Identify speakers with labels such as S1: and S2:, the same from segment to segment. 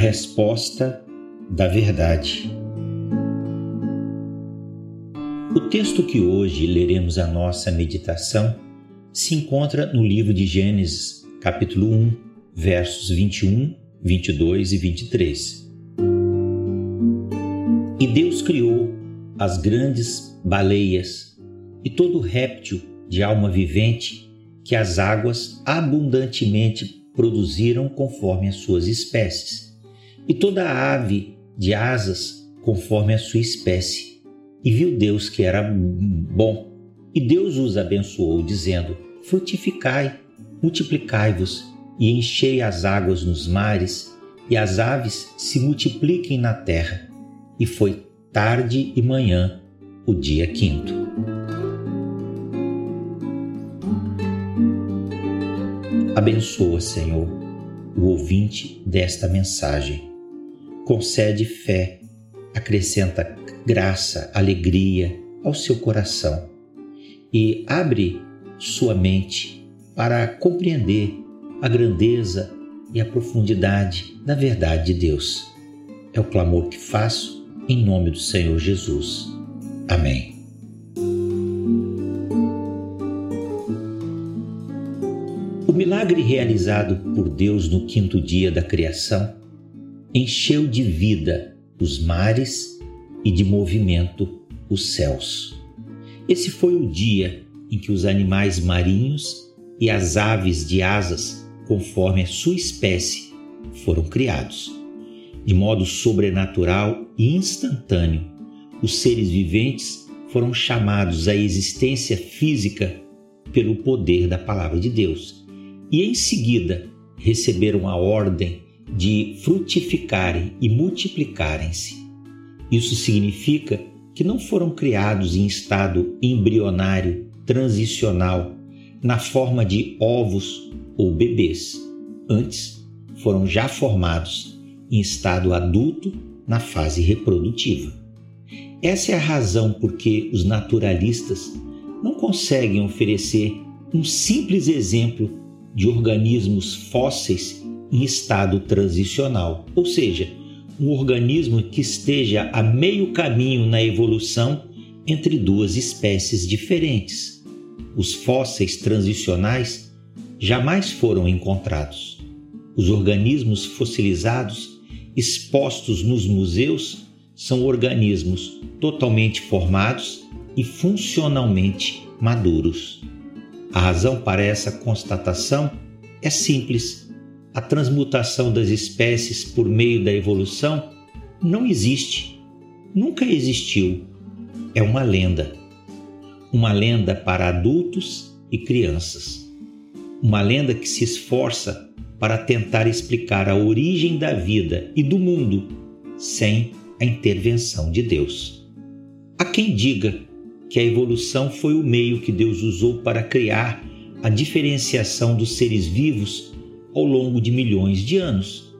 S1: resposta da verdade. O texto que hoje leremos a nossa meditação se encontra no livro de Gênesis, capítulo 1, versos 21, 22 e 23. E Deus criou as grandes baleias e todo réptil de alma vivente que as águas abundantemente produziram conforme as suas espécies, e toda ave de asas conforme a sua espécie. E viu Deus que era bom. E Deus os abençoou, dizendo: Frutificai, multiplicai-vos e enchei as águas nos mares, e as aves se multipliquem na terra. E foi tarde e manhã, o dia quinto. Abençoa, Senhor, o ouvinte desta mensagem. Concede fé, acrescenta graça, alegria ao seu coração e abre sua mente para compreender a grandeza e a profundidade da verdade de Deus. É o clamor que faço em nome do Senhor Jesus. Amém. O milagre realizado por Deus no quinto dia da criação encheu de vida os mares e de movimento os céus. Esse foi o dia em que os animais marinhos e as aves de asas, conforme a sua espécie, foram criados. De modo sobrenatural e instantâneo, os seres viventes foram chamados à existência física pelo poder da palavra de Deus e, em seguida, receberam a ordem de frutificarem e multiplicarem-se. Isso significa que não foram criados em estado embrionário transicional na forma de ovos ou bebês. Antes, foram já formados em estado adulto na fase reprodutiva. Essa é a razão por que os naturalistas não conseguem oferecer um simples exemplo de organismos fósseis em estado transicional, ou seja, um organismo que esteja a meio caminho na evolução entre duas espécies diferentes os fósseis transicionais jamais foram encontrados. Os organismos fossilizados expostos nos museus são organismos totalmente formados e funcionalmente maduros. A razão para essa constatação é simples. A transmutação das espécies por meio da evolução não existe, nunca existiu. É uma lenda uma lenda para adultos e crianças. Uma lenda que se esforça para tentar explicar a origem da vida e do mundo sem a intervenção de Deus. Há quem diga que a evolução foi o meio que Deus usou para criar a diferenciação dos seres vivos ao longo de milhões de anos.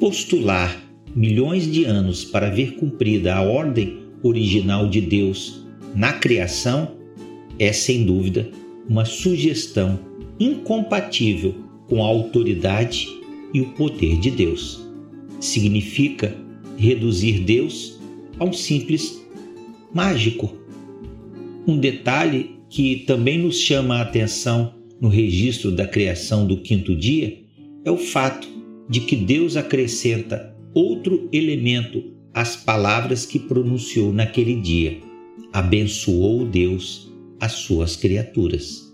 S1: Postular milhões de anos para ver cumprida a ordem original de Deus na criação é, sem dúvida, uma sugestão incompatível com a autoridade e o poder de Deus. Significa reduzir Deus a um simples mágico. Um detalhe que também nos chama a atenção no registro da criação do quinto dia é o fato de que Deus acrescenta outro elemento às palavras que pronunciou naquele dia abençoou Deus as suas criaturas.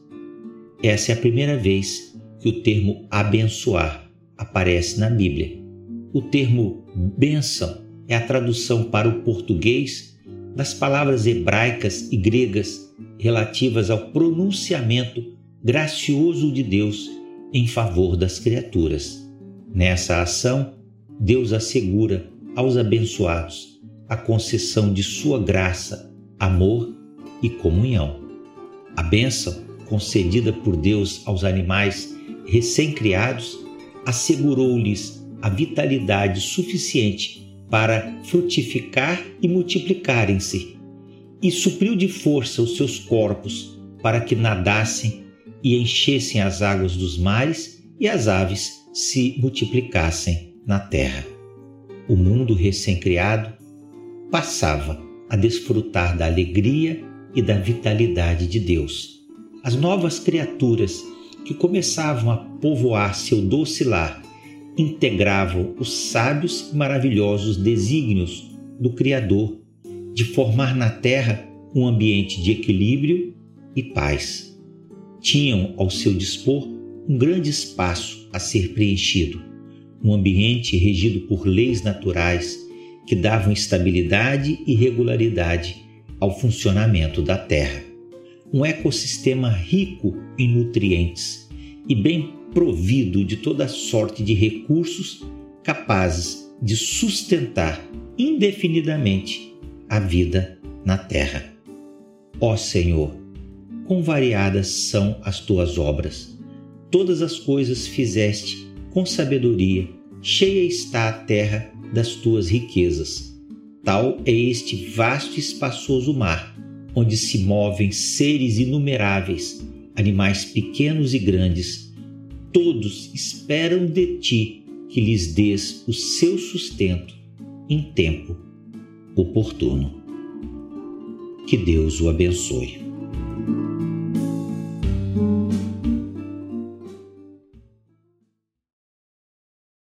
S1: Essa é a primeira vez que o termo abençoar aparece na Bíblia. O termo bênção é a tradução para o português das palavras hebraicas e gregas relativas ao pronunciamento gracioso de Deus em favor das criaturas. Nessa ação, Deus assegura aos abençoados a concessão de sua graça amor e comunhão. A bênção concedida por Deus aos animais recém-criados assegurou-lhes a vitalidade suficiente para frutificar e multiplicarem-se, e supriu de força os seus corpos para que nadassem e enchessem as águas dos mares e as aves se multiplicassem na terra. O mundo recém-criado passava a desfrutar da alegria e da vitalidade de Deus. As novas criaturas que começavam a povoar seu doce lar integravam os sábios e maravilhosos desígnios do Criador de formar na terra um ambiente de equilíbrio e paz. Tinham ao seu dispor um grande espaço a ser preenchido, um ambiente regido por leis naturais que davam estabilidade e regularidade ao funcionamento da Terra. Um ecossistema rico em nutrientes e bem provido de toda sorte de recursos capazes de sustentar indefinidamente a vida na terra. Ó Senhor, quão variadas são as tuas obras. Todas as coisas fizeste com sabedoria, cheia está a terra das tuas riquezas. Tal é este vasto e espaçoso mar, onde se movem seres inumeráveis, animais pequenos e grandes. Todos esperam de ti que lhes dês o seu sustento em tempo oportuno. Que Deus o abençoe.